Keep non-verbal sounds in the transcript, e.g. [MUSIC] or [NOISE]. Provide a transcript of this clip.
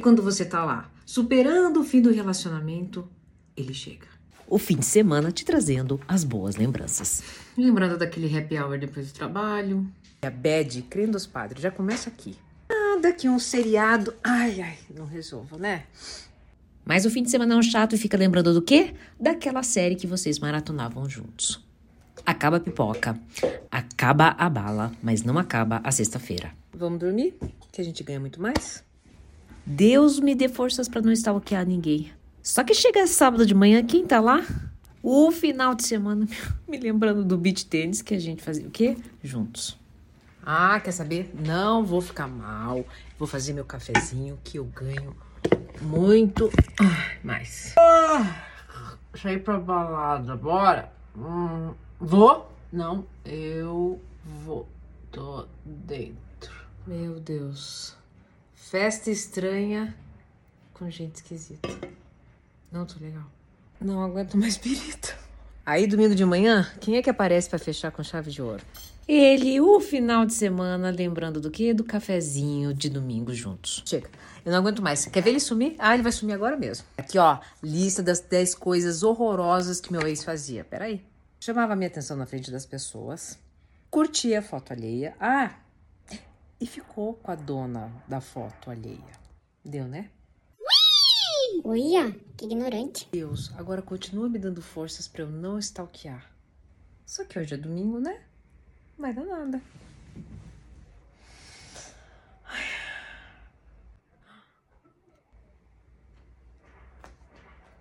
E quando você tá lá, superando o fim do relacionamento, ele chega. O fim de semana te trazendo as boas lembranças. Lembrando daquele happy hour depois do trabalho. A bad, crendo os padres, já começa aqui. Ah, daqui um seriado. Ai, ai, não resolvo, né? Mas o fim de semana é um chato e fica lembrando do quê? Daquela série que vocês maratonavam juntos. Acaba a pipoca, acaba a bala, mas não acaba a sexta-feira. Vamos dormir? Que a gente ganha muito mais? Deus me dê forças para não stalkear ninguém. Só que chega sábado de manhã, quem tá lá? O final de semana, [LAUGHS] me lembrando do beach tênis que a gente fazia o quê? Juntos. Ah, quer saber? Não vou ficar mal. Vou fazer meu cafezinho que eu ganho muito ah, mais. Ah, sair pra balada, bora? Hum, vou? Não, eu vou. Tô dentro. Meu Deus. Festa estranha com gente esquisita. Não tô legal. Não aguento mais pirito. Aí, domingo de manhã, quem é que aparece para fechar com chave de ouro? Ele, o final de semana, lembrando do quê? Do cafezinho de domingo juntos. Chega, eu não aguento mais. Quer ver ele sumir? Ah, ele vai sumir agora mesmo. Aqui, ó, lista das 10 coisas horrorosas que meu ex fazia. Peraí. Chamava minha atenção na frente das pessoas, curtia a foto alheia. Ah, e ficou com a dona da foto alheia. Deu, né? Olha, que ignorante. Deus, agora continua me dando forças para eu não stalkear. Só que hoje é domingo, né? Não vai dar nada.